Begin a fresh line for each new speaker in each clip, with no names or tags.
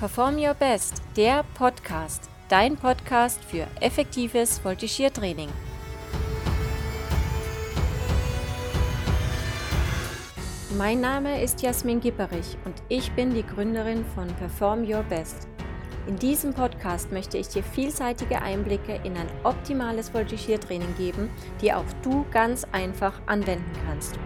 Perform Your Best, der Podcast, dein Podcast für effektives Voltigiertraining. Mein Name ist Jasmin Gipperich und ich bin die Gründerin von Perform Your Best. In diesem Podcast möchte ich dir vielseitige Einblicke in ein optimales Voltigiertraining geben, die auch du ganz einfach anwenden kannst.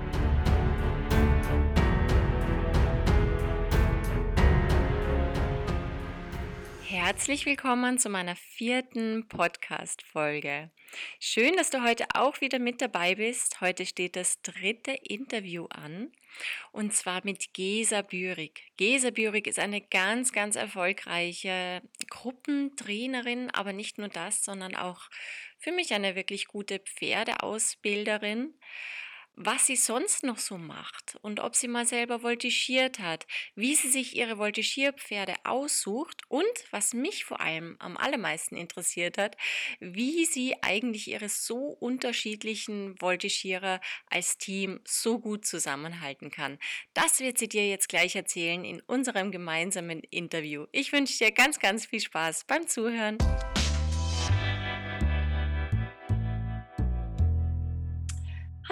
Herzlich willkommen zu meiner vierten Podcast-Folge. Schön, dass du heute auch wieder mit dabei bist. Heute steht das dritte Interview an und zwar mit Gesa Bürig. Gesa Bürig ist eine ganz, ganz erfolgreiche Gruppentrainerin, aber nicht nur das, sondern auch für mich eine wirklich gute Pferdeausbilderin was sie sonst noch so macht und ob sie mal selber voltigiert hat, wie sie sich ihre Voltigierpferde aussucht und, was mich vor allem am allermeisten interessiert hat, wie sie eigentlich ihre so unterschiedlichen Voltigierer als Team so gut zusammenhalten kann. Das wird sie dir jetzt gleich erzählen in unserem gemeinsamen Interview. Ich wünsche dir ganz, ganz viel Spaß beim Zuhören.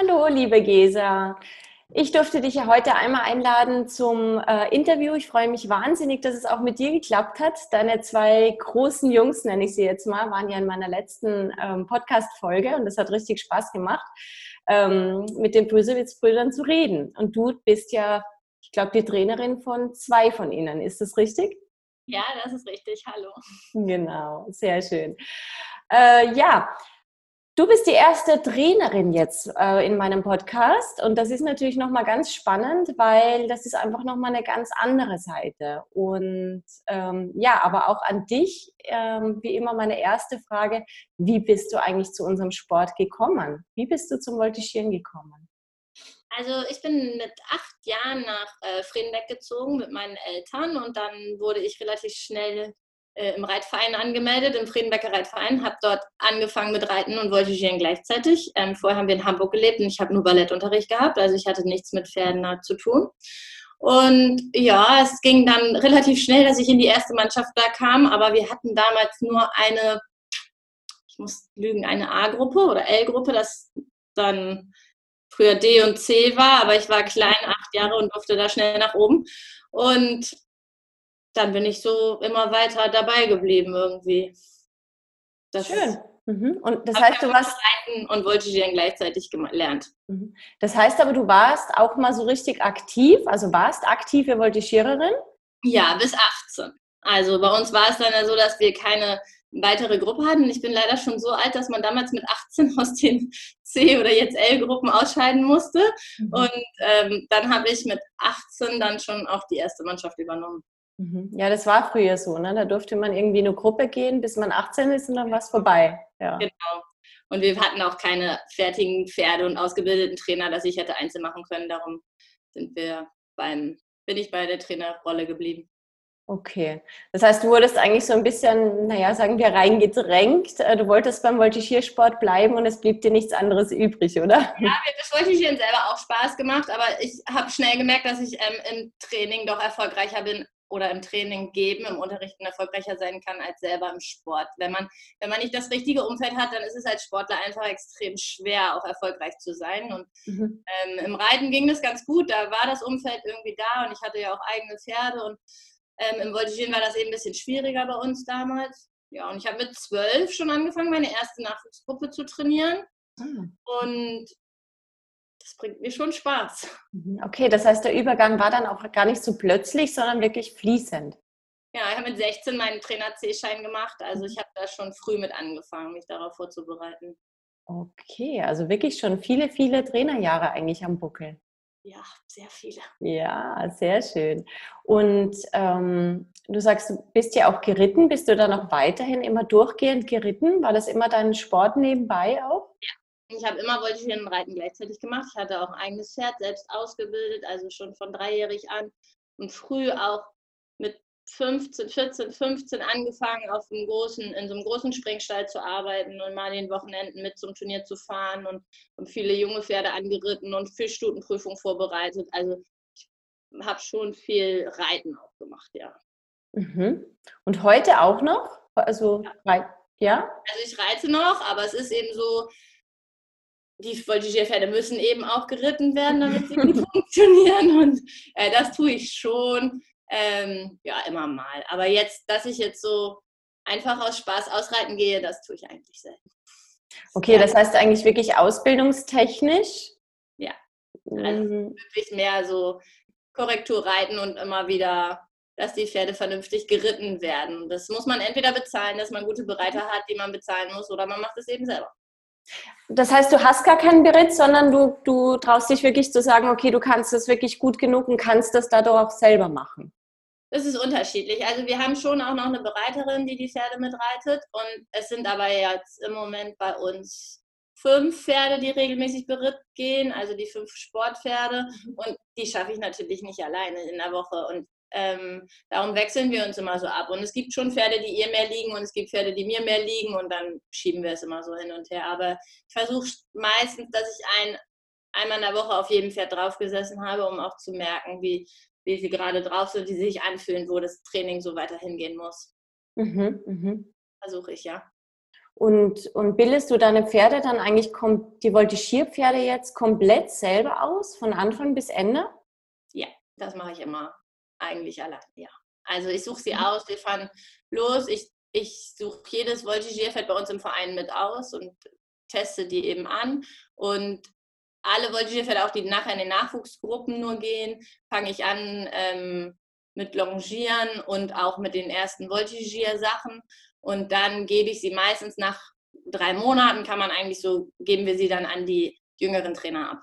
Hallo, liebe Gesa. Ich durfte dich ja heute einmal einladen zum äh, Interview. Ich freue mich wahnsinnig, dass es auch mit dir geklappt hat. Deine zwei großen Jungs, nenne ich sie jetzt mal, waren ja in meiner letzten ähm, Podcast-Folge und das hat richtig Spaß gemacht, ähm, mit den Brüsewitz-Brüdern zu reden. Und du bist ja, ich glaube, die Trainerin von zwei von ihnen. Ist das richtig?
Ja, das ist richtig. Hallo.
Genau, sehr schön. Äh, ja, Du bist die erste Trainerin jetzt äh, in meinem Podcast und das ist natürlich nochmal ganz spannend, weil das ist einfach nochmal eine ganz andere Seite. Und ähm, ja, aber auch an dich, ähm, wie immer meine erste Frage, wie bist du eigentlich zu unserem Sport gekommen? Wie bist du zum Voltigieren gekommen?
Also ich bin mit acht Jahren nach äh, Friedenbeck gezogen mit meinen Eltern und dann wurde ich relativ schnell äh, im Reitverein angemeldet, im Friedenbecker Reitverein, habe dort angefangen mit Reiten und Voltigieren gleichzeitig. Ähm, vorher haben wir in Hamburg gelebt und ich habe nur Ballettunterricht gehabt, also ich hatte nichts mit Pferden zu tun. Und ja, es ging dann relativ schnell, dass ich in die erste Mannschaft da kam, aber wir hatten damals nur eine, ich muss lügen, eine A-Gruppe oder L-Gruppe, das dann früher D und C war, aber ich war klein, acht Jahre und durfte da schnell nach oben. Und dann bin ich so immer weiter dabei geblieben irgendwie.
Das Schön. Mhm. Und das heißt, du warst
reiten und Voltigieren gleichzeitig gelernt.
Mhm. Das heißt aber, du warst auch mal so richtig aktiv, also warst aktive Voltigiererin?
Ja, bis 18. Also bei uns war es dann ja so, dass wir keine weitere Gruppe hatten. Ich bin leider schon so alt, dass man damals mit 18 aus den C- oder jetzt L-Gruppen ausscheiden musste. Mhm. Und ähm, dann habe ich mit 18 dann schon auch die erste Mannschaft übernommen.
Mhm. Ja, das war früher so, ne? Da durfte man irgendwie in eine Gruppe gehen, bis man 18 ist und dann war es vorbei. Ja. Genau.
Und wir hatten auch keine fertigen Pferde und ausgebildeten Trainer, dass ich hätte Einzel machen können. Darum sind wir beim, bin ich bei der Trainerrolle geblieben.
Okay. Das heißt, du wurdest eigentlich so ein bisschen, naja, sagen wir, reingedrängt. Äh, du wolltest beim Voltigiersport bleiben und es blieb dir nichts anderes übrig, oder? Ja,
mir hat das Voltigieren selber auch Spaß gemacht, aber ich habe schnell gemerkt, dass ich ähm, im Training doch erfolgreicher bin oder im Training geben, im Unterrichten erfolgreicher sein kann als selber im Sport. Wenn man, wenn man nicht das richtige Umfeld hat, dann ist es als Sportler einfach extrem schwer, auch erfolgreich zu sein. Und mhm. ähm, im Reiten ging das ganz gut, da war das Umfeld irgendwie da und ich hatte ja auch eigene Pferde und ähm, im Voltigieren war das eben ein bisschen schwieriger bei uns damals. Ja, und ich habe mit zwölf schon angefangen, meine erste Nachwuchsgruppe zu trainieren. Mhm. Und das bringt mir schon Spaß.
Mhm, okay, das heißt, der Übergang war dann auch gar nicht so plötzlich, sondern wirklich fließend.
Ja, ich habe mit 16 meinen Trainer C-Schein gemacht. Also ich habe da schon früh mit angefangen, mich darauf vorzubereiten.
Okay, also wirklich schon viele, viele Trainerjahre eigentlich am Buckel.
Ja, sehr viele.
Ja, sehr schön. Und ähm, du sagst, du bist ja auch geritten. Bist du dann auch weiterhin immer durchgehend geritten? War das immer dein Sport nebenbei auch?
Ja, ich habe immer Voltigieren und Reiten gleichzeitig gemacht. Ich hatte auch ein eigenes Pferd selbst ausgebildet, also schon von dreijährig an und früh auch mit 15, 14, 15 angefangen, auf einem großen, in so einem großen Springstall zu arbeiten und mal an den Wochenenden mit zum Turnier zu fahren und, und viele junge Pferde angeritten und Fischstutenprüfung vorbereitet. Also ich habe schon viel Reiten auch gemacht, ja.
Mhm. Und heute auch noch? Also, ja.
ja? Also ich reite noch, aber es ist eben so, die Voltigierpferde müssen eben auch geritten werden, damit sie gut funktionieren. Und äh, das tue ich schon. Ähm, ja, immer mal. Aber jetzt, dass ich jetzt so einfach aus Spaß ausreiten gehe, das tue ich eigentlich selten.
Okay, das heißt eigentlich wirklich ausbildungstechnisch?
Ja. Also mhm. wirklich mehr so Korrektur reiten und immer wieder, dass die Pferde vernünftig geritten werden. Das muss man entweder bezahlen, dass man gute Bereiter hat, die man bezahlen muss, oder man macht es eben selber.
Das heißt, du hast gar keinen Beritt, sondern du, du traust dich wirklich zu sagen, okay, du kannst das wirklich gut genug und kannst das dadurch auch selber machen.
Das ist unterschiedlich. Also wir haben schon auch noch eine Bereiterin, die die Pferde mitreitet. Und es sind aber jetzt im Moment bei uns fünf Pferde, die regelmäßig beritt gehen, also die fünf Sportpferde. Mhm. Und die schaffe ich natürlich nicht alleine in der Woche. Und ähm, darum wechseln wir uns immer so ab. Und es gibt schon Pferde, die ihr mehr liegen und es gibt Pferde, die mir mehr liegen und dann schieben wir es immer so hin und her. Aber ich versuche meistens, dass ich ein, einmal in der Woche auf jedem Pferd draufgesessen habe, um auch zu merken, wie, wie sie gerade drauf sind, die sich anfühlen, wo das Training so weiter hingehen muss. Mhm, mhm. Versuche ich, ja.
Und, und bildest du deine Pferde dann eigentlich, die Voltigierpferde jetzt komplett selber aus, von Anfang bis Ende?
Ja, das mache ich immer eigentlich allein, ja. Also ich suche sie mhm. aus, wir fahren los, ich, ich suche jedes Voltigierpferd bei uns im Verein mit aus und teste die eben an. Und alle Voltigierpferde, auch die nachher in den Nachwuchsgruppen nur gehen, fange ich an ähm, mit Longieren und auch mit den ersten Voltigier-Sachen. Und dann gebe ich sie meistens nach drei Monaten, kann man eigentlich so, geben wir sie dann an die jüngeren Trainer ab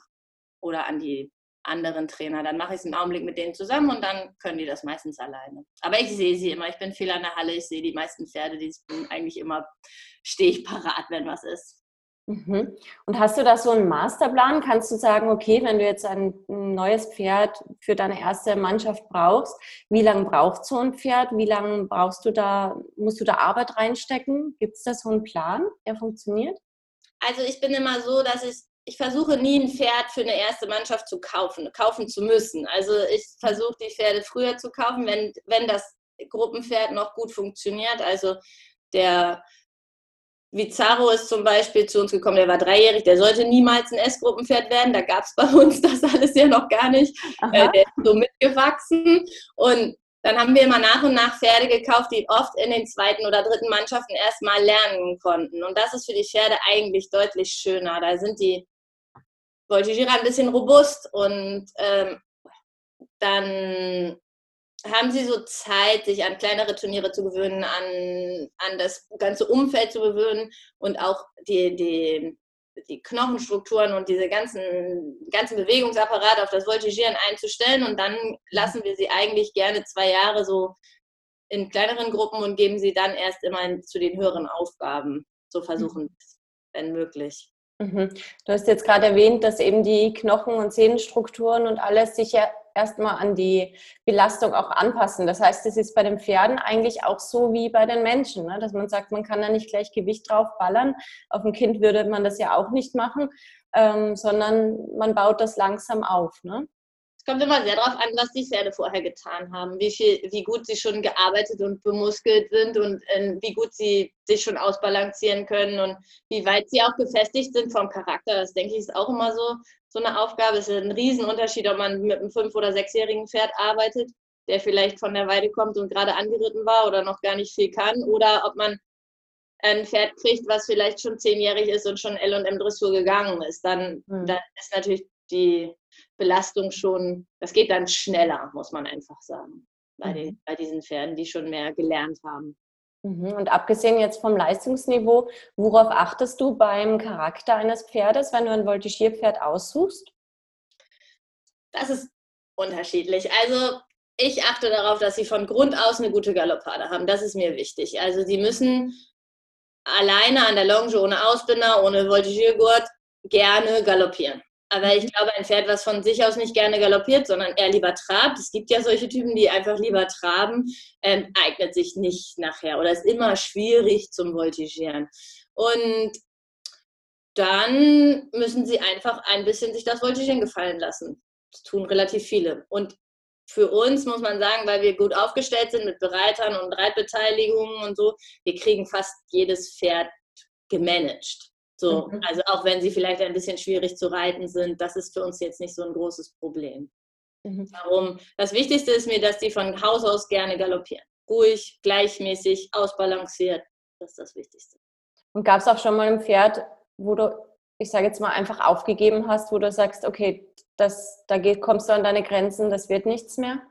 oder an die anderen Trainer. Dann mache ich es im Augenblick mit denen zusammen und dann können die das meistens alleine. Aber ich sehe sie immer. Ich bin viel an der Halle. Ich sehe die meisten Pferde. Die sind eigentlich immer, stehe ich parat, wenn was ist.
Mhm. Und hast du da so einen Masterplan? Kannst du sagen, okay, wenn du jetzt ein neues Pferd für deine erste Mannschaft brauchst, wie lange braucht so ein Pferd? Wie lange brauchst du da, musst du da Arbeit reinstecken? Gibt es da so einen Plan, der funktioniert?
Also ich bin immer so, dass ich ich versuche nie ein Pferd für eine erste Mannschaft zu kaufen, kaufen zu müssen. Also ich versuche die Pferde früher zu kaufen, wenn, wenn das Gruppenpferd noch gut funktioniert. Also der Vizarro ist zum Beispiel zu uns gekommen, der war dreijährig, der sollte niemals ein S-Gruppenpferd werden. Da gab es bei uns das alles ja noch gar nicht. Äh, der ist so mitgewachsen. Und dann haben wir immer nach und nach Pferde gekauft, die oft in den zweiten oder dritten Mannschaften erstmal lernen konnten. Und das ist für die Pferde eigentlich deutlich schöner. Da sind die Voltigierer ein bisschen robust und ähm, dann haben Sie so Zeit, sich an kleinere Turniere zu gewöhnen, an, an das ganze Umfeld zu gewöhnen und auch die, die, die Knochenstrukturen und diese ganzen, ganzen Bewegungsapparat auf das Voltigieren einzustellen und dann lassen wir sie eigentlich gerne zwei Jahre so in kleineren Gruppen und geben sie dann erst immer zu den höheren Aufgaben. So versuchen, mhm. wenn möglich.
Mhm. Du hast jetzt gerade erwähnt, dass eben die Knochen- und Sehnenstrukturen und alles sich ja erstmal an die Belastung auch anpassen. Das heißt, es ist bei den Pferden eigentlich auch so wie bei den Menschen, ne? dass man sagt, man kann da nicht gleich Gewicht drauf ballern. Auf dem Kind würde man das ja auch nicht machen, ähm, sondern man baut das langsam auf. Ne?
Kommt immer sehr darauf an, was die Pferde vorher getan haben, wie, viel, wie gut sie schon gearbeitet und bemuskelt sind und äh, wie gut sie sich schon ausbalancieren können und wie weit sie auch gefestigt sind vom Charakter. Das denke ich ist auch immer so, so eine Aufgabe. Es ist ein Riesenunterschied, ob man mit einem fünf- oder sechsjährigen Pferd arbeitet, der vielleicht von der Weide kommt und gerade angeritten war oder noch gar nicht viel kann, oder ob man ein Pferd kriegt, was vielleicht schon zehnjährig ist und schon L&M Dressur gegangen ist. Dann, mhm. dann ist natürlich die Belastung schon, das geht dann schneller, muss man einfach sagen, bei, den, mhm. bei diesen Pferden, die schon mehr gelernt haben.
Mhm. Und abgesehen jetzt vom Leistungsniveau, worauf achtest du beim Charakter eines Pferdes, wenn du ein Voltigierpferd aussuchst?
Das ist unterschiedlich. Also ich achte darauf, dass sie von Grund aus eine gute Galoppade haben. Das ist mir wichtig. Also sie müssen alleine an der Longe ohne Ausbinder, ohne Voltigiergurt gerne galoppieren. Aber ich mhm. glaube, ein Pferd, was von sich aus nicht gerne galoppiert, sondern eher lieber trabt, es gibt ja solche Typen, die einfach lieber traben, ähm, eignet sich nicht nachher oder ist immer schwierig zum Voltigieren. Und dann müssen sie einfach ein bisschen sich das Voltigieren gefallen lassen. Das tun relativ viele. Und für uns muss man sagen, weil wir gut aufgestellt sind mit Bereitern und Reitbeteiligungen und so, wir kriegen fast jedes Pferd gemanagt. So, mhm. also auch wenn sie vielleicht ein bisschen schwierig zu reiten sind, das ist für uns jetzt nicht so ein großes Problem. Mhm. Darum, das Wichtigste ist mir, dass die von Haus aus gerne galoppieren. Ruhig, gleichmäßig, ausbalanciert. Das ist das Wichtigste.
Und gab es auch schon mal ein Pferd, wo du, ich sage jetzt mal, einfach aufgegeben hast, wo du sagst, okay, das, da geht, kommst du an deine Grenzen, das wird nichts mehr?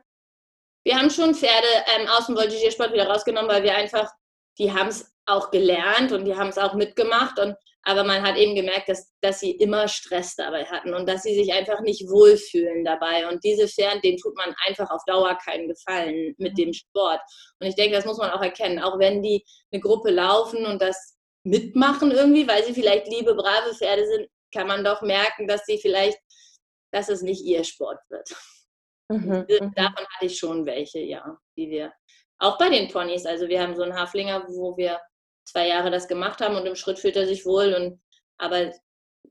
Wir haben schon Pferde ähm, aus dem Voltigiersport wieder rausgenommen, weil wir einfach, die haben es auch gelernt und die haben es auch mitgemacht. Und aber man hat eben gemerkt, dass, dass sie immer Stress dabei hatten und dass sie sich einfach nicht wohlfühlen dabei. Und diese Pferde, denen tut man einfach auf Dauer keinen Gefallen mit dem Sport. Und ich denke, das muss man auch erkennen. Auch wenn die eine Gruppe laufen und das mitmachen irgendwie, weil sie vielleicht liebe, brave Pferde sind, kann man doch merken, dass sie vielleicht, dass es nicht ihr Sport wird. Mhm, mhm. Davon hatte ich schon welche, ja, die wir. Auch bei den Ponys. Also wir haben so einen Haflinger, wo wir zwei Jahre das gemacht haben und im Schritt fühlt er sich wohl. Und, aber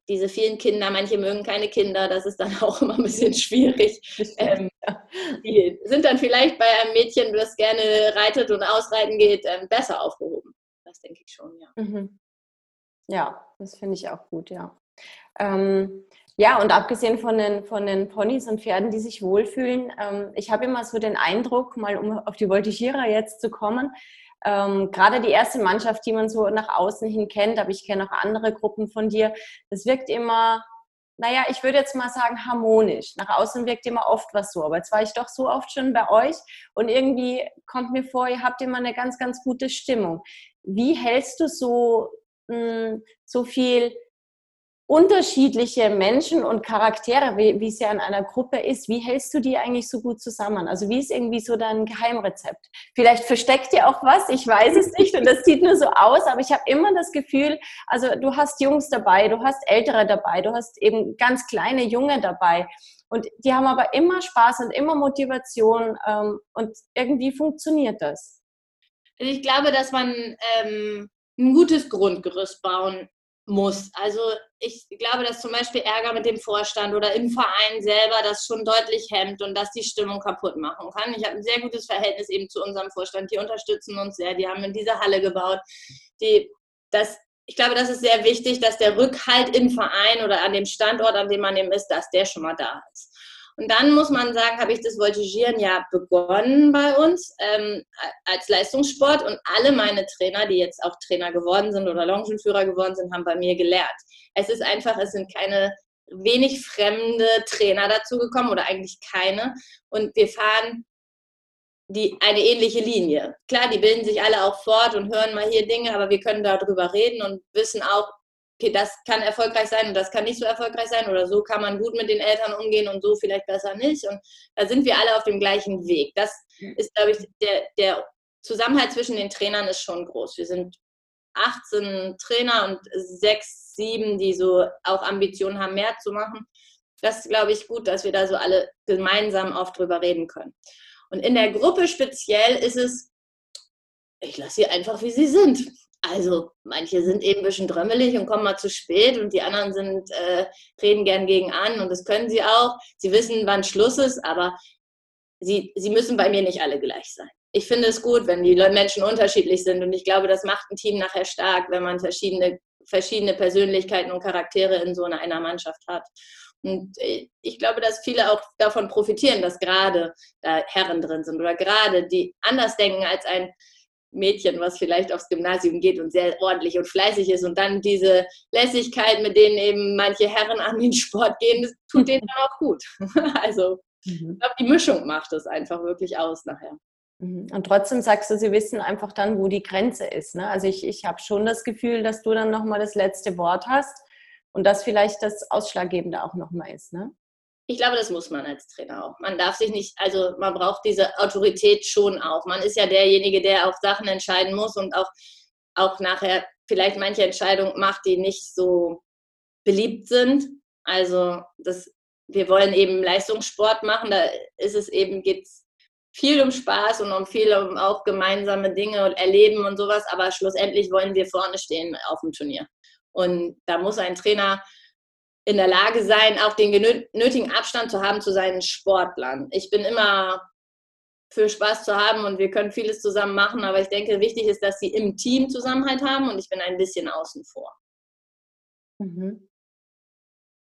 diese vielen Kinder, manche mögen keine Kinder, das ist dann auch immer ein bisschen schwierig. Ähm, die sind dann vielleicht bei einem Mädchen, das gerne reitet und ausreiten geht, ähm, besser aufgehoben. Das denke ich schon, ja. Mhm.
Ja, das finde ich auch gut, ja. Ähm, ja, und abgesehen von den, von den Ponys und Pferden, die sich wohlfühlen, ähm, ich habe immer so den Eindruck, mal um auf die Voltigierer jetzt zu kommen, ähm, gerade die erste Mannschaft, die man so nach außen hin kennt, aber ich kenne auch andere Gruppen von dir, das wirkt immer, naja, ich würde jetzt mal sagen, harmonisch. Nach außen wirkt immer oft was so, aber jetzt war ich doch so oft schon bei euch und irgendwie kommt mir vor, ihr habt immer eine ganz, ganz gute Stimmung. Wie hältst du so, mh, hm, so viel unterschiedliche Menschen und Charaktere, wie, wie, es ja in einer Gruppe ist, wie hältst du die eigentlich so gut zusammen? Also wie ist irgendwie so dein Geheimrezept? Vielleicht versteckt ihr auch was, ich weiß es nicht und das sieht nur so aus, aber ich habe immer das Gefühl, also du hast Jungs dabei, du hast Ältere dabei, du hast eben ganz kleine Junge dabei und die haben aber immer Spaß und immer Motivation ähm, und irgendwie funktioniert das.
Ich glaube, dass man ähm, ein gutes Grundgerüst bauen muss. Also ich glaube, dass zum Beispiel Ärger mit dem Vorstand oder im Verein selber das schon deutlich hemmt und das die Stimmung kaputt machen kann. Ich habe ein sehr gutes Verhältnis eben zu unserem Vorstand. Die unterstützen uns sehr. Die haben in dieser Halle gebaut. Die, das, ich glaube, das ist sehr wichtig, dass der Rückhalt im Verein oder an dem Standort, an dem man eben ist, dass der schon mal da ist. Und dann muss man sagen, habe ich das Voltigieren ja begonnen bei uns ähm, als Leistungssport und alle meine Trainer, die jetzt auch Trainer geworden sind oder Longenführer geworden sind, haben bei mir gelernt. Es ist einfach, es sind keine wenig fremde Trainer dazu gekommen oder eigentlich keine. Und wir fahren die, eine ähnliche Linie. Klar, die bilden sich alle auch fort und hören mal hier Dinge, aber wir können darüber reden und wissen auch, okay, das kann erfolgreich sein und das kann nicht so erfolgreich sein oder so kann man gut mit den Eltern umgehen und so vielleicht besser nicht. Und da sind wir alle auf dem gleichen Weg. Das ist, glaube ich, der, der Zusammenhalt zwischen den Trainern ist schon groß. Wir sind 18 Trainer und sechs, sieben, die so auch Ambitionen haben, mehr zu machen. Das ist, glaube ich, gut, dass wir da so alle gemeinsam oft drüber reden können. Und in der Gruppe speziell ist es, ich lasse sie einfach, wie sie sind. Also manche sind eben ein bisschen drömmelig und kommen mal zu spät und die anderen sind, äh, reden gern gegen an und das können sie auch. Sie wissen, wann Schluss ist, aber sie, sie müssen bei mir nicht alle gleich sein. Ich finde es gut, wenn die Menschen unterschiedlich sind und ich glaube, das macht ein Team nachher stark, wenn man verschiedene, verschiedene Persönlichkeiten und Charaktere in so einer Mannschaft hat. Und äh, ich glaube, dass viele auch davon profitieren, dass gerade da Herren drin sind oder gerade die anders denken als ein Mädchen, was vielleicht aufs Gymnasium geht und sehr ordentlich und fleißig ist und dann diese Lässigkeit, mit denen eben manche Herren an den Sport gehen, das tut denen dann auch gut. Also mhm. ich glaube, die Mischung macht das einfach wirklich aus nachher.
Mhm. Und trotzdem sagst du, sie wissen einfach dann, wo die Grenze ist. Ne? Also ich, ich habe schon das Gefühl, dass du dann nochmal das letzte Wort hast und das vielleicht das Ausschlaggebende auch nochmal ist. Ne?
Ich glaube, das muss man als Trainer auch. Man darf sich nicht, also man braucht diese Autorität schon auch. Man ist ja derjenige, der auch Sachen entscheiden muss und auch, auch nachher vielleicht manche Entscheidungen macht, die nicht so beliebt sind. Also das, wir wollen eben Leistungssport machen, da ist es eben, geht es viel um Spaß und um viel um auch gemeinsame Dinge und Erleben und sowas, aber schlussendlich wollen wir vorne stehen auf dem Turnier. Und da muss ein Trainer in der Lage sein, auch den nötigen Abstand zu haben zu seinen Sportlern. Ich bin immer für Spaß zu haben und wir können vieles zusammen machen, aber ich denke, wichtig ist, dass sie im Team Zusammenhalt haben und ich bin ein bisschen außen vor. Mhm.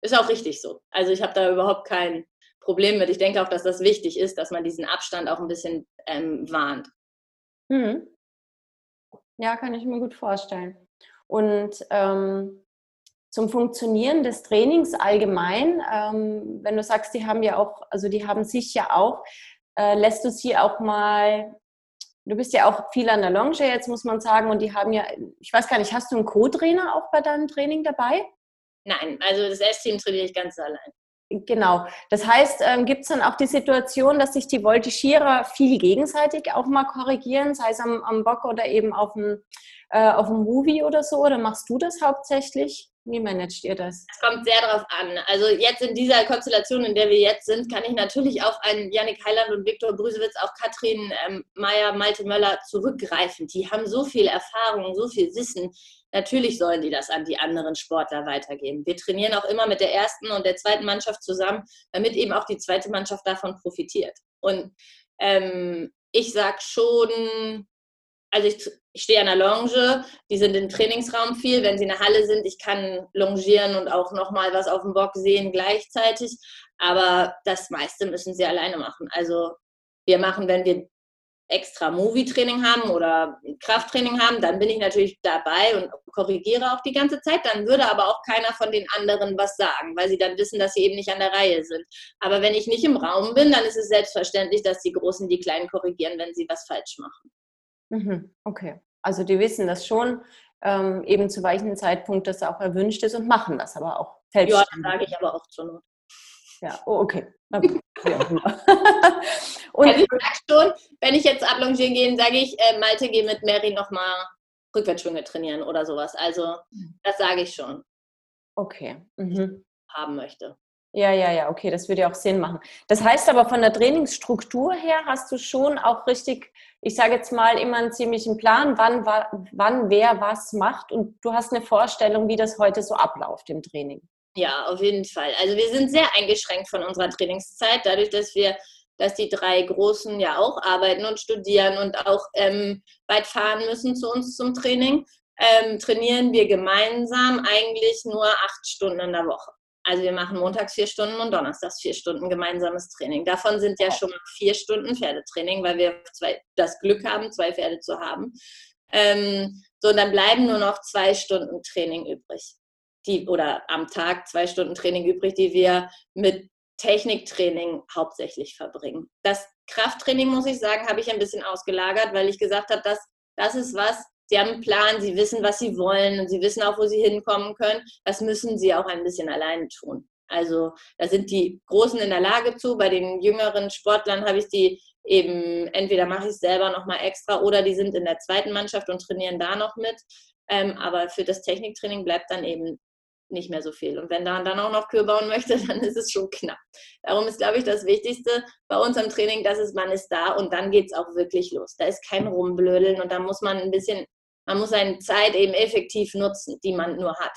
Ist auch richtig so. Also ich habe da überhaupt kein Problem mit. Ich denke auch, dass das wichtig ist, dass man diesen Abstand auch ein bisschen ähm, warnt.
Mhm. Ja, kann ich mir gut vorstellen. Und ähm, zum Funktionieren des Trainings allgemein, ähm, wenn du sagst, die haben ja auch, also die haben sich ja auch, äh, lässt du sie auch mal, du bist ja auch viel an der Longe jetzt, muss man sagen, und die haben ja, ich weiß gar nicht, hast du einen Co-Trainer auch bei deinem Training dabei?
Nein, also das S-Team trainiere ich ganz allein.
Genau. Das heißt, ähm, gibt es dann auch die Situation, dass sich die Voltigierer viel gegenseitig auch mal korrigieren, sei es am, am Bock oder eben auf dem, äh, auf dem Movie oder so? Oder machst du das hauptsächlich? Wie managt ihr das?
Es kommt sehr darauf an. Also jetzt in dieser Konstellation, in der wir jetzt sind, kann ich natürlich auf einen Yannick Heiland und Viktor Brüsewitz, auch Katrin ähm, Meyer, Malte Möller zurückgreifen. Die haben so viel Erfahrung, so viel Wissen. Natürlich sollen die das an die anderen Sportler weitergeben. Wir trainieren auch immer mit der ersten und der zweiten Mannschaft zusammen, damit eben auch die zweite Mannschaft davon profitiert. Und ähm, ich sage schon, also ich, ich stehe an der Longe, die sind im Trainingsraum viel, wenn sie in der Halle sind, ich kann longieren und auch nochmal was auf dem Bock sehen gleichzeitig, aber das meiste müssen sie alleine machen. Also wir machen, wenn wir extra Movie-Training haben oder Krafttraining haben, dann bin ich natürlich dabei und korrigiere auch die ganze Zeit. Dann würde aber auch keiner von den anderen was sagen, weil sie dann wissen, dass sie eben nicht an der Reihe sind. Aber wenn ich nicht im Raum bin, dann ist es selbstverständlich, dass die Großen die Kleinen korrigieren, wenn sie was falsch machen.
Mhm, okay. Also die wissen das schon, ähm, eben zu welchem Zeitpunkt das auch erwünscht ist und machen das aber auch
selbstständig. Ja, das sage ich aber auch zur Not.
Ja, oh, okay.
und also ich sage schon, wenn ich jetzt ablongieren gehe, sage ich, äh, Malte, geh mit Mary nochmal Rückwärtsschwünge trainieren oder sowas. Also mhm. das sage ich schon.
Okay. Mhm.
Haben möchte.
Ja, ja, ja, okay, das würde ja auch Sinn machen. Das heißt aber von der Trainingsstruktur her hast du schon auch richtig, ich sage jetzt mal, immer einen ziemlichen Plan, wann, wann wer was macht und du hast eine Vorstellung, wie das heute so abläuft im Training.
Ja, auf jeden Fall. Also wir sind sehr eingeschränkt von unserer Trainingszeit, dadurch, dass wir, dass die drei Großen ja auch arbeiten und studieren und auch ähm, weit fahren müssen zu uns zum Training, ähm, trainieren wir gemeinsam eigentlich nur acht Stunden in der Woche. Also wir machen montags vier Stunden und donnerstags vier Stunden gemeinsames Training. Davon sind ja schon mal vier Stunden Pferdetraining, weil wir zwei, das Glück haben, zwei Pferde zu haben. Ähm, so, und dann bleiben nur noch zwei Stunden Training übrig. Die, oder am Tag zwei Stunden Training übrig, die wir mit Techniktraining hauptsächlich verbringen. Das Krafttraining, muss ich sagen, habe ich ein bisschen ausgelagert, weil ich gesagt habe, dass das ist was, sie haben einen Plan, sie wissen, was sie wollen und sie wissen auch, wo sie hinkommen können. Das müssen sie auch ein bisschen alleine tun. Also da sind die Großen in der Lage zu. Bei den jüngeren Sportlern habe ich die eben, entweder mache ich es selber nochmal extra oder die sind in der zweiten Mannschaft und trainieren da noch mit. Ähm, aber für das Techniktraining bleibt dann eben nicht mehr so viel. Und wenn man dann auch noch Kür bauen möchte, dann ist es schon knapp. Darum ist, glaube ich, das Wichtigste bei uns am Training, dass es, man ist da und dann geht es auch wirklich los. Da ist kein Rumblödeln und da muss man ein bisschen man muss seine Zeit eben effektiv nutzen, die man nur hat.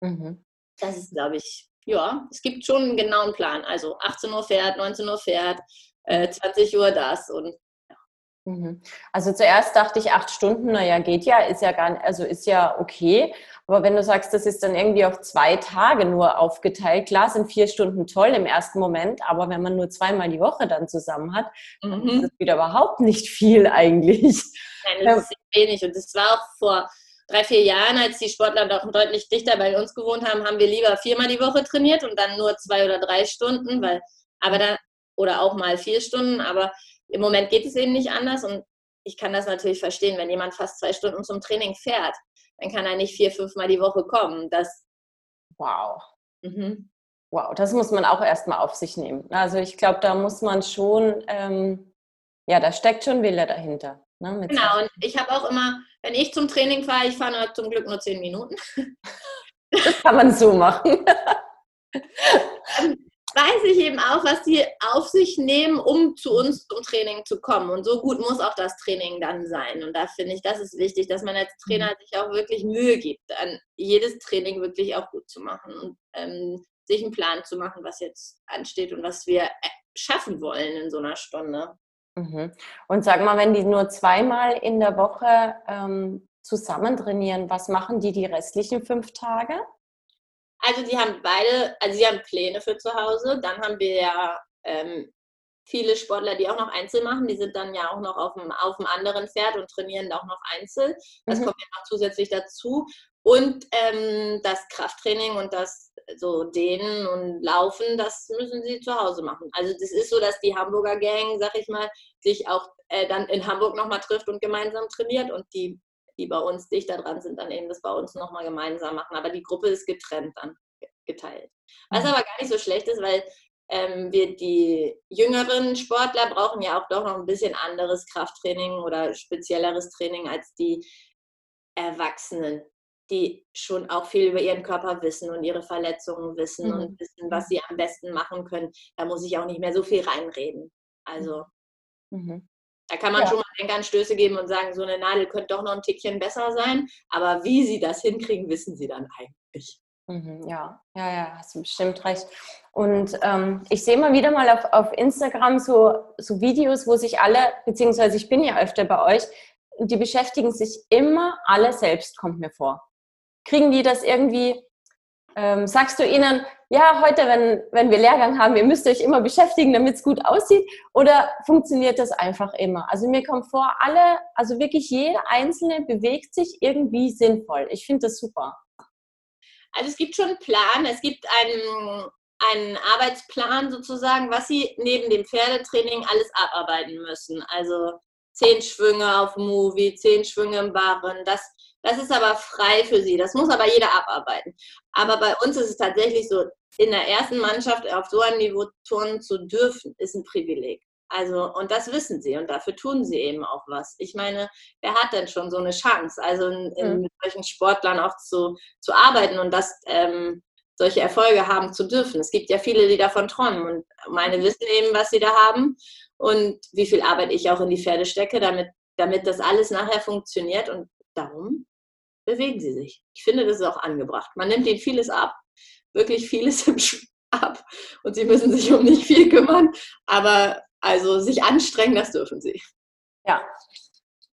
Mhm. Das ist, glaube ich, ja, es gibt schon einen genauen Plan. Also 18 Uhr fährt, 19 Uhr fährt, äh, 20 Uhr das und
mhm. also zuerst dachte ich acht Stunden, naja, geht ja, ist ja gar nicht, also ist ja okay. Aber wenn du sagst, das ist dann irgendwie auf zwei Tage nur aufgeteilt, klar sind vier Stunden toll im ersten Moment, aber wenn man nur zweimal die Woche dann zusammen hat, mhm. dann ist das wieder überhaupt nicht viel eigentlich.
Nein, das ist wenig. Und das war auch vor drei, vier Jahren, als die Sportler doch deutlich dichter bei uns gewohnt haben, haben wir lieber viermal die Woche trainiert und dann nur zwei oder drei Stunden, weil, aber dann, oder auch mal vier Stunden, aber im Moment geht es eben nicht anders und ich kann das natürlich verstehen, wenn jemand fast zwei Stunden zum Training fährt, dann kann er nicht vier, fünfmal die Woche kommen. Das
wow. Mhm. Wow, das muss man auch erstmal auf sich nehmen. Also ich glaube, da muss man schon, ähm, ja, da steckt schon Wille dahinter.
Ne, genau, und ich habe auch immer, wenn ich zum Training fahre, ich fahre zum Glück nur zehn Minuten.
Das kann man so machen.
Weiß ich eben auch, was die auf sich nehmen, um zu uns zum Training zu kommen. Und so gut muss auch das Training dann sein. Und da finde ich, das ist wichtig, dass man als Trainer mhm. sich auch wirklich Mühe gibt, an jedes Training wirklich auch gut zu machen und ähm, sich einen Plan zu machen, was jetzt ansteht und was wir äh, schaffen wollen in so einer Stunde.
Mhm. Und sag mal, wenn die nur zweimal in der Woche ähm, zusammen trainieren, was machen die die restlichen fünf Tage?
Also die haben beide, also sie haben Pläne für zu Hause. Dann haben wir ja ähm, viele Sportler, die auch noch Einzel machen. Die sind dann ja auch noch auf dem, auf dem anderen Pferd und trainieren auch noch Einzel. Das mhm. kommt ja noch zusätzlich dazu. Und ähm, das Krafttraining und das so Dehnen und Laufen, das müssen sie zu Hause machen. Also das ist so, dass die Hamburger Gang, sag ich mal, sich auch äh, dann in Hamburg nochmal trifft und gemeinsam trainiert und die die bei uns dichter dran sind, dann eben das bei uns nochmal gemeinsam machen. Aber die Gruppe ist getrennt dann geteilt. Was mhm. aber gar nicht so schlecht ist, weil ähm, wir die jüngeren Sportler brauchen ja auch doch noch ein bisschen anderes Krafttraining oder spezielleres Training als die Erwachsenen, die schon auch viel über ihren Körper wissen und ihre Verletzungen wissen mhm. und wissen, was sie am besten machen können. Da muss ich auch nicht mehr so viel reinreden. Also mhm. Da kann man ja. schon mal Denkanstöße geben und sagen, so eine Nadel könnte doch noch ein Tickchen besser sein. Aber wie sie das hinkriegen, wissen sie dann eigentlich.
Mhm, ja, ja, ja, hast du bestimmt recht. Und ähm, ich sehe mal wieder mal auf, auf Instagram so, so Videos, wo sich alle, beziehungsweise ich bin ja öfter bei euch, die beschäftigen sich immer alle selbst, kommt mir vor. Kriegen die das irgendwie, ähm, sagst du ihnen, ja, heute, wenn, wenn wir Lehrgang haben, ihr müsst euch immer beschäftigen, damit es gut aussieht? Oder funktioniert das einfach immer? Also mir kommt vor, alle, also wirklich jeder Einzelne bewegt sich irgendwie sinnvoll. Ich finde das super.
Also es gibt schon einen Plan, es gibt einen, einen Arbeitsplan sozusagen, was sie neben dem Pferdetraining alles abarbeiten müssen. Also zehn Schwünge auf Movie, zehn Schwünge im Barren, das das ist aber frei für sie. Das muss aber jeder abarbeiten. Aber bei uns ist es tatsächlich so, in der ersten Mannschaft auf so einem Niveau turnen zu dürfen, ist ein Privileg. Also, und das wissen sie und dafür tun sie eben auch was. Ich meine, wer hat denn schon so eine Chance, also in, in, mhm. mit solchen Sportlern auch zu, zu arbeiten und das ähm, solche Erfolge haben zu dürfen. Es gibt ja viele, die davon träumen und meine mhm. wissen eben, was sie da haben und wie viel Arbeit ich auch in die Pferde stecke, damit, damit das alles nachher funktioniert und darum bewegen sie sich. Ich finde, das ist auch angebracht. Man nimmt ihnen vieles ab, wirklich vieles ab und sie müssen sich um nicht viel kümmern, aber also sich anstrengen, das dürfen sie.
Ja,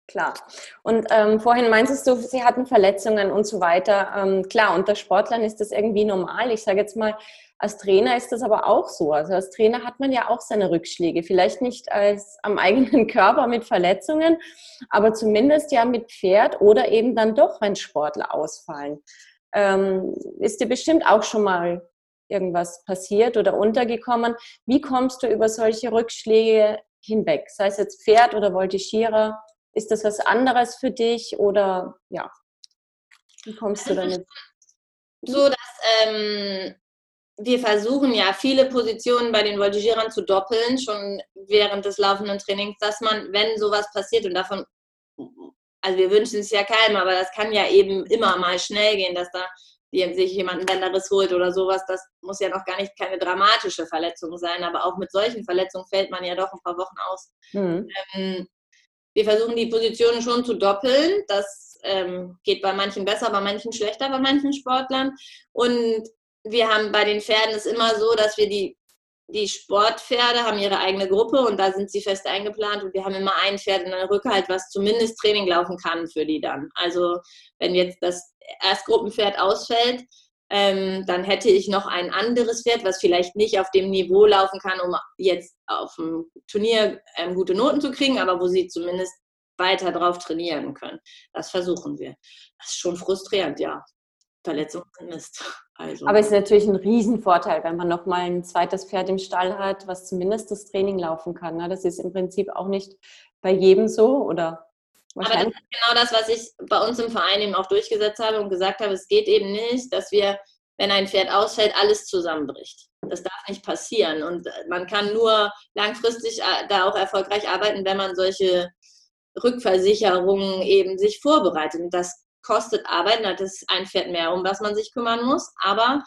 klar. Und ähm, vorhin meintest du, sie hatten Verletzungen und so weiter. Ähm, klar, unter Sportlern ist das irgendwie normal. Ich sage jetzt mal, als Trainer ist das aber auch so. Also als Trainer hat man ja auch seine Rückschläge. Vielleicht nicht als am eigenen Körper mit Verletzungen, aber zumindest ja mit Pferd oder eben dann doch, wenn Sportler ausfallen. Ähm, ist dir bestimmt auch schon mal irgendwas passiert oder untergekommen? Wie kommst du über solche Rückschläge hinweg? Sei es jetzt Pferd oder Voltigierer? Ist das was anderes für dich oder ja? Wie kommst du damit?
So, dass ähm, wir versuchen ja viele Positionen bei den Voltigierern zu doppeln, schon während des laufenden Trainings, dass man, wenn sowas passiert und davon, also wir wünschen es ja keinem, aber das kann ja eben immer mal schnell gehen, dass da sich jemand einen Bänderriss holt oder sowas, das muss ja noch gar nicht keine dramatische Verletzung sein, aber auch mit solchen Verletzungen fällt man ja doch ein paar Wochen aus. Mhm. Ähm, wir versuchen die Positionen schon zu doppeln, das ähm, geht bei manchen besser, bei manchen schlechter, bei manchen Sportlern und wir haben bei den Pferden ist immer so, dass wir die, die Sportpferde haben ihre eigene Gruppe und da sind sie fest eingeplant und wir haben immer ein Pferd in der Rückhalt, was zumindest Training laufen kann für die dann. Also wenn jetzt das Erstgruppenpferd ausfällt, ähm, dann hätte ich noch ein anderes Pferd, was vielleicht nicht auf dem Niveau laufen kann, um jetzt auf dem Turnier ähm, gute Noten zu kriegen, aber wo sie zumindest weiter drauf trainieren können. Das versuchen wir. Das ist schon frustrierend, ja. Verletzungen Mist.
Also. Aber es ist natürlich ein Riesenvorteil, wenn man nochmal ein zweites Pferd im Stall hat, was zumindest das Training laufen kann. Ne? Das ist im Prinzip auch nicht bei jedem so oder
aber das ist genau das, was ich bei uns im Verein eben auch durchgesetzt habe und gesagt habe, es geht eben nicht, dass wir, wenn ein Pferd ausfällt, alles zusammenbricht. Das darf nicht passieren. Und man kann nur langfristig äh, da auch erfolgreich arbeiten, wenn man solche Rückversicherungen eben sich vorbereitet. Und das kostet Arbeit, das ist ein Pferd mehr, um was man sich kümmern muss. Aber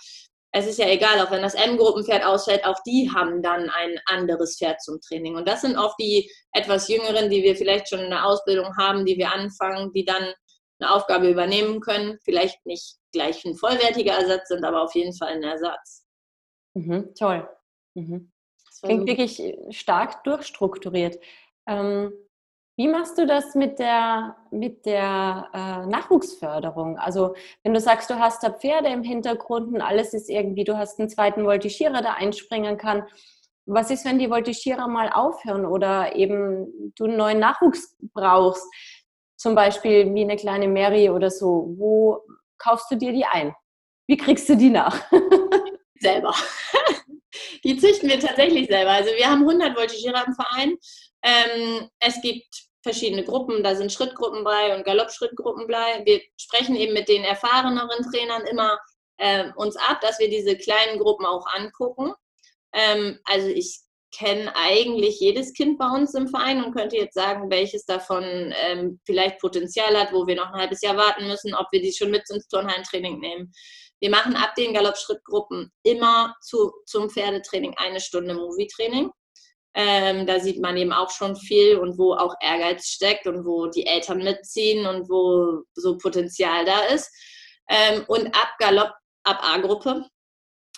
es ist ja egal, auch wenn das M-Gruppenpferd ausfällt, auch die haben dann ein anderes Pferd zum Training. Und das sind auch die etwas jüngeren, die wir vielleicht schon in der Ausbildung haben, die wir anfangen, die dann eine Aufgabe übernehmen können. Vielleicht nicht gleich ein vollwertiger Ersatz sind, aber auf jeden Fall ein Ersatz.
Mhm, toll. Mhm. Klingt wirklich stark durchstrukturiert. Ähm, wie machst du das mit der, mit der äh, Nachwuchsförderung? Also wenn du sagst, du hast da Pferde im Hintergrund und alles ist irgendwie, du hast einen zweiten Voltigierer, der einspringen kann. Was ist, wenn die Voltigierer mal aufhören oder eben du einen neuen Nachwuchs brauchst? Zum Beispiel wie eine kleine Mary oder so. Wo kaufst du dir die ein? Wie kriegst du die nach?
selber. Die züchten wir tatsächlich selber. Also wir haben 100 Voltigierer im Verein. Ähm, es gibt verschiedene Gruppen, da sind Schrittgruppen bei und Galoppschrittgruppen bei. Wir sprechen eben mit den erfahreneren Trainern immer äh, uns ab, dass wir diese kleinen Gruppen auch angucken. Ähm, also ich kenne eigentlich jedes Kind bei uns im Verein und könnte jetzt sagen, welches davon ähm, vielleicht Potenzial hat, wo wir noch ein halbes Jahr warten müssen, ob wir die schon mit ins Turnhallentraining nehmen. Wir machen ab den Galoppschrittgruppen immer zu, zum Pferdetraining eine Stunde Movie-Training. Ähm, da sieht man eben auch schon viel und wo auch Ehrgeiz steckt und wo die Eltern mitziehen und wo so Potenzial da ist. Ähm, und ab Galopp, ab A-Gruppe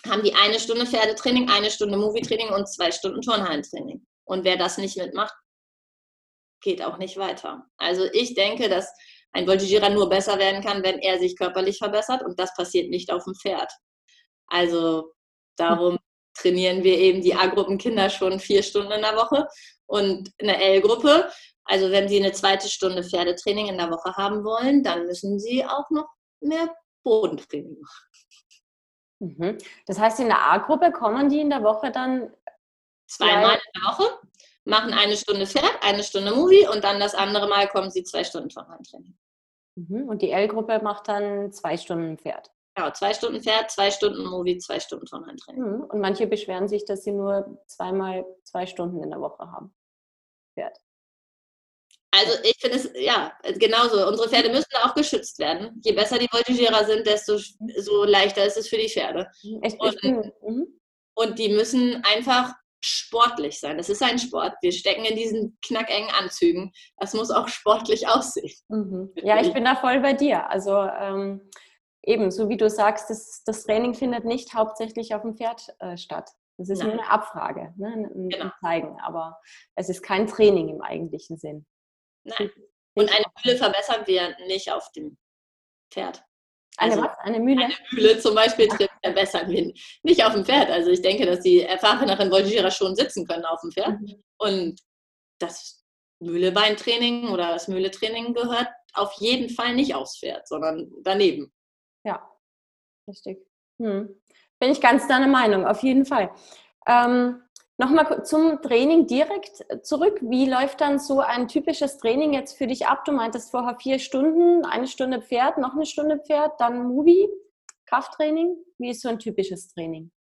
haben die eine Stunde Pferdetraining, eine Stunde Movietraining und zwei Stunden Turnhallentraining. Und wer das nicht mitmacht, geht auch nicht weiter. Also ich denke, dass ein Voltigierer nur besser werden kann, wenn er sich körperlich verbessert und das passiert nicht auf dem Pferd. Also darum trainieren wir eben die A-Gruppenkinder schon vier Stunden in der Woche und eine L-Gruppe. Also wenn sie eine zweite Stunde Pferdetraining in der Woche haben wollen, dann müssen sie auch noch mehr Bodentraining machen.
Mhm. Das heißt, in der A-Gruppe kommen die in der Woche dann
zweimal in der Woche, machen eine Stunde Pferd, eine Stunde Movie und dann das andere Mal kommen sie zwei Stunden Turnhandtraining.
Mhm. Und die L-Gruppe macht dann zwei Stunden Pferd.
Genau, zwei Stunden Pferd, zwei Stunden Movie, zwei Stunden Turnhandtraining.
Mhm. Und manche beschweren sich, dass sie nur zweimal zwei Stunden in der Woche haben. Pferd.
Also ich finde es, ja, genauso. Unsere Pferde müssen auch geschützt werden. Je besser die Voltigierer sind, desto so leichter ist es für die Pferde. Echt? Und, mhm. und die müssen einfach sportlich sein. Das ist ein Sport. Wir stecken in diesen knackengen Anzügen. Das muss auch sportlich aussehen.
Mhm. Ja, ich bin da voll bei dir. Also ähm, eben, so wie du sagst, das, das Training findet nicht hauptsächlich auf dem Pferd äh, statt. Das ist Nein. nur eine Abfrage, ne? ein, genau. Zeigen, aber es ist kein Training im eigentlichen Sinn.
Nein. Und eine Mühle verbessern wir nicht auf dem Pferd.
Eine also was? Eine Mühle?
Eine Mühle zum Beispiel verbessern wir nicht auf dem Pferd. Also ich denke, dass die erfahreneren Voltigierer schon sitzen können auf dem Pferd. Mhm. Und das Mühlebeintraining oder das Mühletraining gehört auf jeden Fall nicht aufs Pferd, sondern daneben.
Ja, richtig. Hm. Bin ich ganz deiner Meinung, auf jeden Fall. Ähm, Nochmal zum Training direkt zurück. Wie läuft dann so ein typisches Training jetzt für dich ab? Du meintest vorher vier Stunden, eine Stunde Pferd, noch eine Stunde Pferd, dann Movie, Krafttraining. Wie ist so ein typisches Training?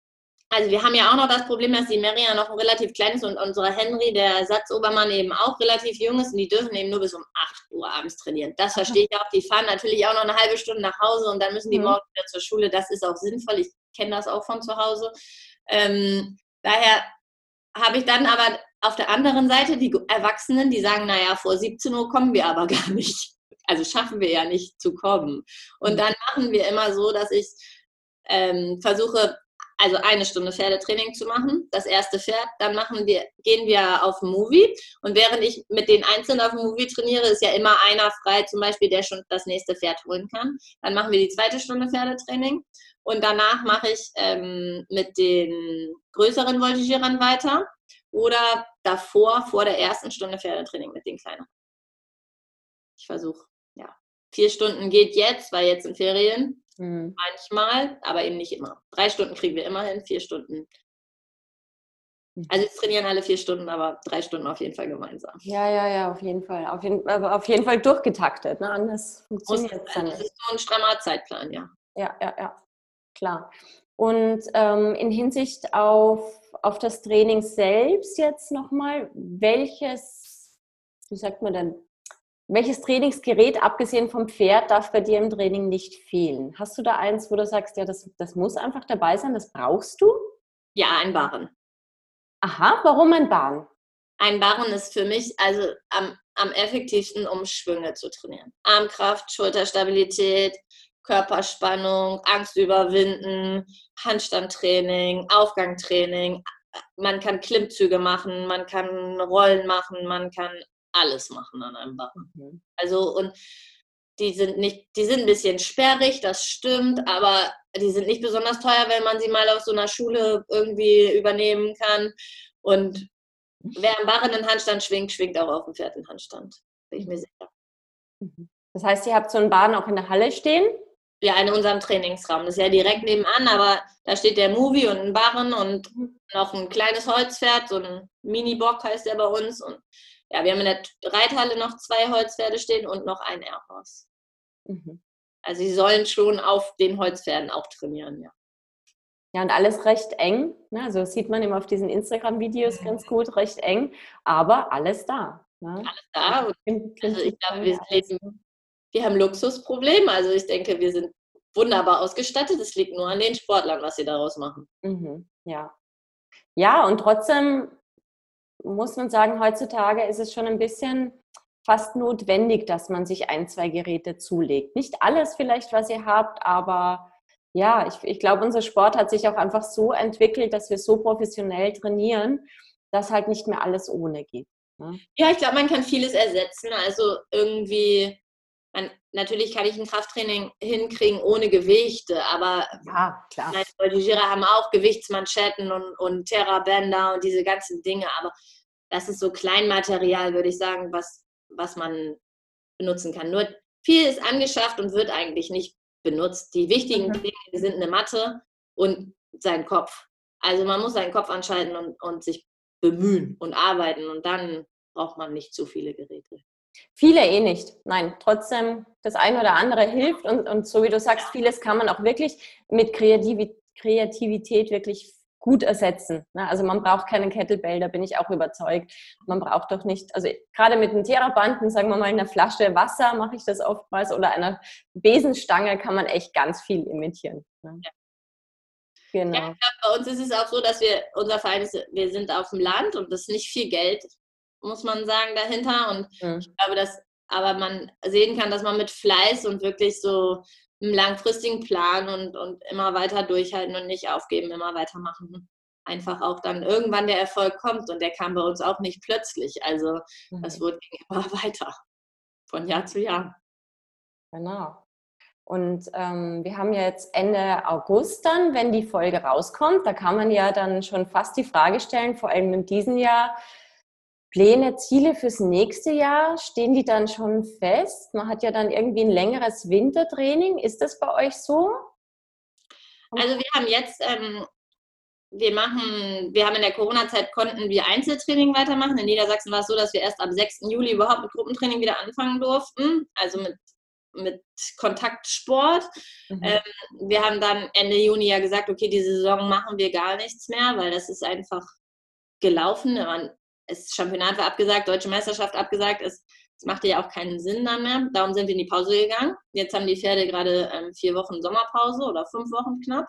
Also wir haben ja auch noch das Problem, dass die Mary ja noch relativ klein ist und unser Henry, der Satzobermann, eben auch relativ jung ist und die dürfen eben nur bis um 8 Uhr abends trainieren. Das verstehe ich auch. Die fahren natürlich auch noch eine halbe Stunde nach Hause und dann müssen die mhm. morgen wieder zur Schule. Das ist auch sinnvoll. Ich kenne das auch von zu Hause. Ähm, daher habe ich dann aber auf der anderen Seite die Erwachsenen, die sagen, naja, vor 17 Uhr kommen wir aber gar nicht. Also schaffen wir ja nicht zu kommen. Und mhm. dann machen wir immer so, dass ich ähm, versuche, also eine Stunde Pferdetraining zu machen, das erste Pferd, dann machen wir, gehen wir auf Movie und während ich mit den Einzelnen auf Movie trainiere, ist ja immer einer frei, zum Beispiel, der schon das nächste Pferd holen kann. Dann machen wir die zweite Stunde Pferdetraining und danach mache ich ähm, mit den größeren Voltigierern weiter oder davor, vor der ersten Stunde Pferdetraining mit den kleineren. Ich versuche, ja. Vier Stunden geht jetzt, weil jetzt in Ferien. Mhm. Manchmal, aber eben nicht immer. Drei Stunden kriegen wir immer hin, vier Stunden. Mhm. Also wir trainieren alle vier Stunden, aber drei Stunden auf jeden Fall gemeinsam.
Ja, ja, ja, auf jeden Fall. Auf jeden, aber auf jeden Fall durchgetaktet. Ne? Anders
funktioniert es dann nicht. Das ist so ein strammer Zeitplan, ja.
Ja, ja, ja klar. Und ähm, in Hinsicht auf, auf das Training selbst jetzt nochmal, welches, wie sagt man denn, welches Trainingsgerät, abgesehen vom Pferd, darf bei dir im Training nicht fehlen? Hast du da eins, wo du sagst, ja, das, das muss einfach dabei sein, das brauchst du?
Ja, ein Barren.
Aha, warum ein Barren?
Ein Barren ist für mich also am, am effektivsten, um Schwünge zu trainieren. Armkraft, Schulterstabilität, Körperspannung, Angst überwinden, Handstandtraining, Aufgangtraining. Man kann Klimmzüge machen, man kann Rollen machen, man kann alles machen an einem Barren. Mhm. Also und die sind nicht, die sind ein bisschen sperrig, das stimmt, aber die sind nicht besonders teuer, wenn man sie mal auf so einer Schule irgendwie übernehmen kann. Und wer am Barren in Handstand schwingt, schwingt auch auf dem Pferd in Handstand. Bin ich mir sicher.
Mhm. Das heißt, ihr habt so einen Barren auch in der Halle stehen?
Ja, in unserem Trainingsraum. Das ist ja direkt nebenan, aber da steht der Movie und ein Barren und noch ein kleines Holzpferd, so ein Mini-Bock heißt der bei uns. Und ja, wir haben in der Reithalle noch zwei Holzpferde stehen und noch ein Airhorse. Mhm. Also sie sollen schon auf den Holzpferden auch trainieren, ja.
Ja, und alles recht eng. Ne? Also das sieht man immer auf diesen Instagram-Videos mhm. ganz gut, recht eng, aber alles da.
Ne? Alles da. also ich glaube, wir, leben, wir haben Luxusprobleme. Also ich denke, wir sind wunderbar ausgestattet. Es liegt nur an den Sportlern, was sie daraus machen.
Mhm. Ja. Ja, und trotzdem muss man sagen, heutzutage ist es schon ein bisschen fast notwendig, dass man sich ein, zwei Geräte zulegt. Nicht alles vielleicht, was ihr habt, aber ja, ich, ich glaube, unser Sport hat sich auch einfach so entwickelt, dass wir so professionell trainieren, dass halt nicht mehr alles ohne geht.
Ne? Ja, ich glaube, man kann vieles ersetzen. Also irgendwie, man, natürlich kann ich ein Krafttraining hinkriegen ohne Gewichte, aber
ja, klar.
die Gira haben auch Gewichtsmanschetten und, und Terrabänder und diese ganzen Dinge, aber das ist so Kleinmaterial, würde ich sagen, was, was man benutzen kann. Nur viel ist angeschafft und wird eigentlich nicht benutzt. Die wichtigen mhm. Dinge sind eine Matte und sein Kopf. Also man muss seinen Kopf anschalten und, und sich bemühen und arbeiten und dann braucht man nicht zu viele Geräte.
Viele eh nicht. Nein, trotzdem das eine oder andere hilft und, und so wie du sagst, vieles kann man auch wirklich mit Kreativität wirklich gut ersetzen. Ne? Also man braucht keinen Kettlebell, da bin ich auch überzeugt. Man braucht doch nicht, also gerade mit einem Therabanden, sagen wir mal, in einer Flasche Wasser mache ich das oftmals oder einer Besenstange kann man echt ganz viel imitieren. Ne? Ja.
Genau. Ja, bei uns ist es auch so, dass wir, unser Verein ist, wir sind auf dem Land und das ist nicht viel Geld, muss man sagen, dahinter. Und mhm. ich glaube, dass aber man sehen kann, dass man mit Fleiß und wirklich so einen langfristigen Plan und, und immer weiter durchhalten und nicht aufgeben, immer weitermachen. Einfach auch dann irgendwann der Erfolg kommt und der kam bei uns auch nicht plötzlich. Also das mhm. wurde immer weiter, von Jahr zu Jahr.
Genau. Und ähm, wir haben jetzt Ende August dann, wenn die Folge rauskommt, da kann man ja dann schon fast die Frage stellen, vor allem in diesem Jahr, Pläne, Ziele fürs nächste Jahr, stehen die dann schon fest? Man hat ja dann irgendwie ein längeres Wintertraining. Ist das bei euch so?
Also wir haben jetzt, ähm, wir machen, wir haben in der Corona-Zeit konnten wir Einzeltraining weitermachen. In Niedersachsen war es so, dass wir erst am 6. Juli überhaupt mit Gruppentraining wieder anfangen durften, also mit, mit Kontaktsport. Mhm. Ähm, wir haben dann Ende Juni ja gesagt, okay, diese Saison machen wir gar nichts mehr, weil das ist einfach gelaufen. Man das Championat war abgesagt, Deutsche Meisterschaft abgesagt, es, es machte ja auch keinen Sinn dann mehr. Darum sind wir in die Pause gegangen. Jetzt haben die Pferde gerade ähm, vier Wochen Sommerpause oder fünf Wochen knapp.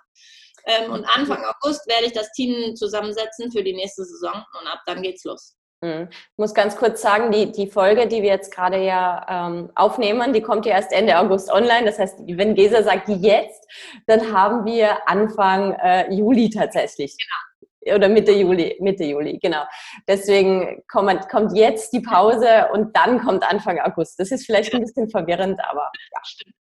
Ähm, und Anfang August werde ich das Team zusammensetzen für die nächste Saison und ab dann geht's los.
Mhm. Ich muss ganz kurz sagen, die, die Folge, die wir jetzt gerade ja ähm, aufnehmen, die kommt ja erst Ende August online. Das heißt, wenn Gesa sagt jetzt, dann haben wir Anfang äh, Juli tatsächlich. Genau oder Mitte Juli, Mitte Juli, genau. Deswegen kommt, kommt jetzt die Pause und dann kommt Anfang August. Das ist vielleicht ein bisschen verwirrend, aber ja.
Stimmt.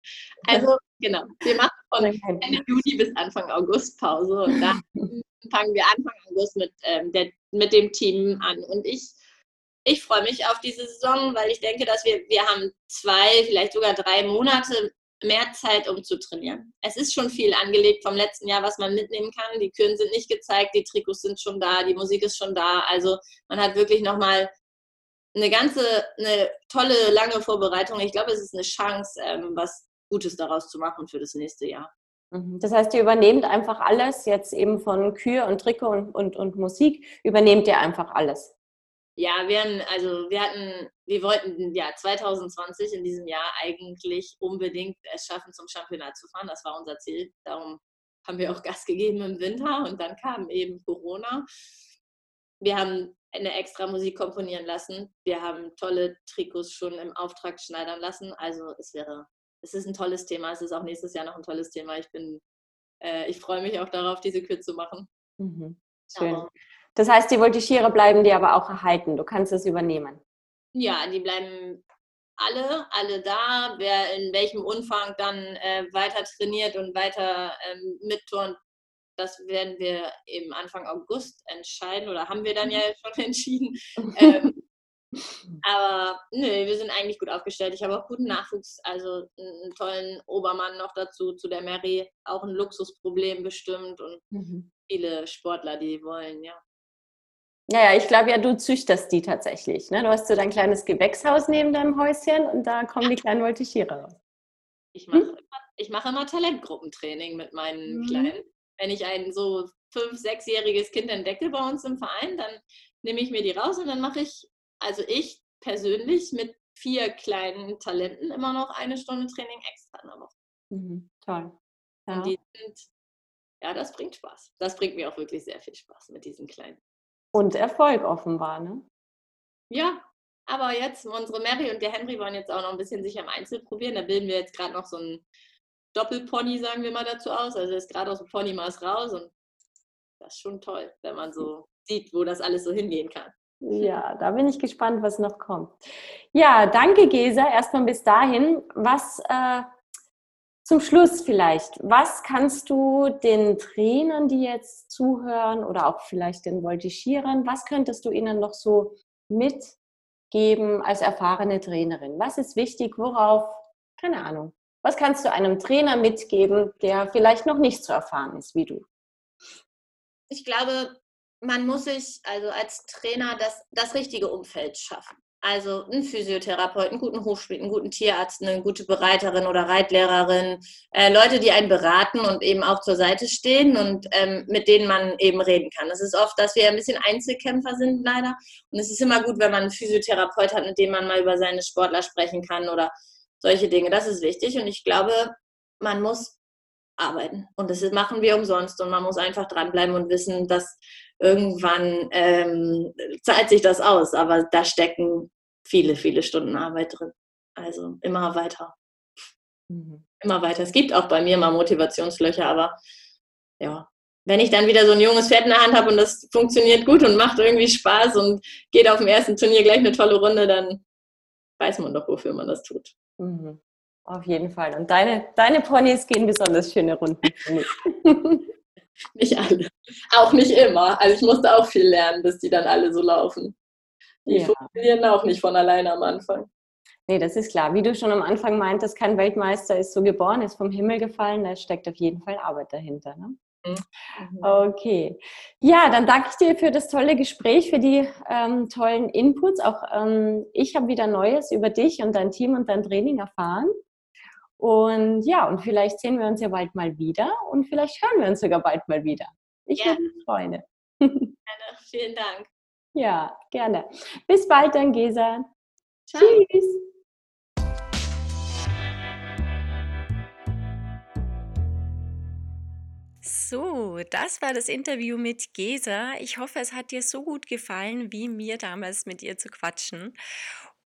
Also genau, wir machen von Ende Juli bis Anfang August Pause und dann fangen wir Anfang August mit, ähm, der, mit dem Team an. Und ich, ich freue mich auf diese Saison, weil ich denke, dass wir, wir haben zwei, vielleicht sogar drei Monate mehr Zeit, um zu trainieren. Es ist schon viel angelegt vom letzten Jahr, was man mitnehmen kann. Die Kühen sind nicht gezeigt, die Trikots sind schon da, die Musik ist schon da. Also man hat wirklich nochmal eine ganze, eine tolle, lange Vorbereitung. Ich glaube, es ist eine Chance, ähm, was Gutes daraus zu machen für das nächste Jahr.
Mhm. Das heißt, ihr übernehmt einfach alles, jetzt eben von Kühe und Trikot und, und, und Musik, übernehmt ihr einfach alles.
Ja, wir haben, also wir hatten, wir wollten ja 2020 in diesem Jahr eigentlich unbedingt es schaffen, zum Championat zu fahren. Das war unser Ziel. Darum haben wir auch Gas gegeben im Winter und dann kam eben Corona. Wir haben eine extra Musik komponieren lassen. Wir haben tolle Trikots schon im Auftrag schneidern lassen. Also es wäre, es ist ein tolles Thema. Es ist auch nächstes Jahr noch ein tolles Thema. Ich bin, äh, ich freue mich auch darauf, diese Kür zu machen.
Mhm. Schön. Aber das heißt, die Voltigiere bleiben dir aber auch erhalten. Du kannst es übernehmen.
Ja, die bleiben alle, alle da. Wer in welchem Umfang dann äh, weiter trainiert und weiter ähm, mitturnt, das werden wir eben Anfang August entscheiden oder haben wir dann ja mhm. schon entschieden. ähm, aber nö, wir sind eigentlich gut aufgestellt. Ich habe auch guten Nachwuchs, also einen tollen Obermann noch dazu, zu der Mary. Auch ein Luxusproblem bestimmt und mhm. viele Sportler, die wollen, ja.
Naja, ich glaube ja, du züchterst die tatsächlich. Ne? Du hast so dein kleines Gewächshaus neben deinem Häuschen und da kommen die kleinen Voltigiere raus.
Ich mache, hm? immer, ich mache immer Talentgruppentraining mit meinen mhm. Kleinen. Wenn ich ein so fünf-, sechsjähriges Kind entdecke bei uns im Verein, dann nehme ich mir die raus und dann mache ich, also ich persönlich mit vier kleinen Talenten immer noch eine Stunde Training extra in der Woche.
Mhm, toll.
Ja. Und die sind, ja, das bringt Spaß. Das bringt mir auch wirklich sehr viel Spaß mit diesen kleinen.
Und Erfolg offenbar, ne?
Ja, aber jetzt, unsere Mary und der Henry wollen jetzt auch noch ein bisschen sich am Einzel probieren. Da bilden wir jetzt gerade noch so ein Doppelpony, sagen wir mal dazu aus. Also ist gerade aus dem Ponymaß raus und das ist schon toll, wenn man so sieht, wo das alles so hingehen kann.
Ja, da bin ich gespannt, was noch kommt. Ja, danke Gesa. Erstmal bis dahin. Was äh, zum Schluss vielleicht, was kannst du den Trainern, die jetzt zuhören oder auch vielleicht den Voltigierern, was könntest du ihnen noch so mitgeben als erfahrene Trainerin? Was ist wichtig, worauf, keine Ahnung, was kannst du einem Trainer mitgeben, der vielleicht noch nicht so erfahren ist wie du?
Ich glaube, man muss sich also als Trainer das, das richtige Umfeld schaffen. Also einen Physiotherapeuten, einen guten Hochspiel, einen guten Tierarzt, eine gute Bereiterin oder Reitlehrerin, äh, Leute, die einen beraten und eben auch zur Seite stehen und ähm, mit denen man eben reden kann. Es ist oft, dass wir ein bisschen Einzelkämpfer sind leider. Und es ist immer gut, wenn man einen Physiotherapeut hat, mit dem man mal über seine Sportler sprechen kann oder solche Dinge. Das ist wichtig. Und ich glaube, man muss arbeiten. Und das machen wir umsonst. Und man muss einfach dranbleiben und wissen, dass irgendwann ähm, zahlt sich das aus. Aber da stecken viele, viele Stunden Arbeit drin. Also immer weiter. Mhm. Immer weiter. Es gibt auch bei mir mal Motivationslöcher, aber ja, wenn ich dann wieder so ein junges Pferd in der Hand habe und das funktioniert gut und macht irgendwie Spaß und geht auf dem ersten Turnier gleich eine tolle Runde, dann weiß man doch, wofür man das tut.
Mhm. Auf jeden Fall. Und deine, deine Ponys gehen besonders schöne Runden.
nicht alle. Auch nicht immer. Also ich musste auch viel lernen, bis die dann alle so laufen. Die ja. funktionieren auch nicht von alleine am Anfang.
Nee, das ist klar. Wie du schon am Anfang meintest, kein Weltmeister ist so geboren, ist vom Himmel gefallen. Da steckt auf jeden Fall Arbeit dahinter. Ne? Mhm. Okay. Ja, dann danke ich dir für das tolle Gespräch, für die ähm, tollen Inputs. Auch ähm, ich habe wieder Neues über dich und dein Team und dein Training erfahren. Und ja, und vielleicht sehen wir uns ja bald mal wieder und vielleicht hören wir uns sogar bald mal wieder. Ich ja. würde mich freuen.
Vielen Dank.
Ja, gerne. Bis bald dann, Gesa. Ciao. Tschüss. So, das war das Interview mit Gesa. Ich hoffe, es hat dir so gut gefallen, wie mir damals mit ihr zu quatschen.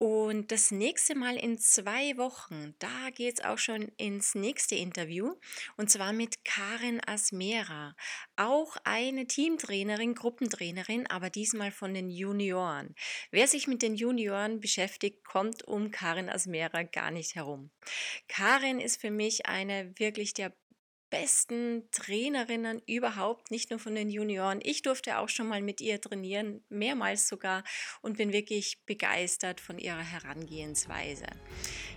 Und das nächste Mal in zwei Wochen, da geht es auch schon ins nächste Interview. Und zwar mit Karin Asmera. Auch eine Teamtrainerin, Gruppentrainerin, aber diesmal von den Junioren. Wer sich mit den Junioren beschäftigt, kommt um Karin Asmera gar nicht herum. Karin ist für mich eine wirklich der besten Trainerinnen überhaupt, nicht nur von den Junioren. Ich durfte auch schon mal mit ihr trainieren, mehrmals sogar, und bin wirklich begeistert von ihrer Herangehensweise.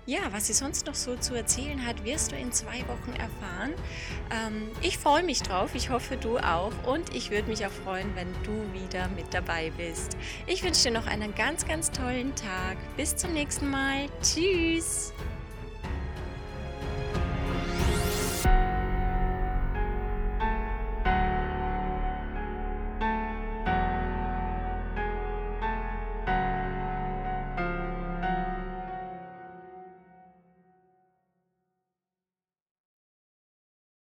Ja, was sie sonst noch so zu erzählen hat, wirst du in zwei Wochen erfahren. Ähm, ich freue mich drauf, ich hoffe du auch und ich würde mich auch freuen, wenn du wieder mit dabei bist. Ich wünsche dir noch einen ganz, ganz tollen Tag. Bis zum nächsten Mal. Tschüss.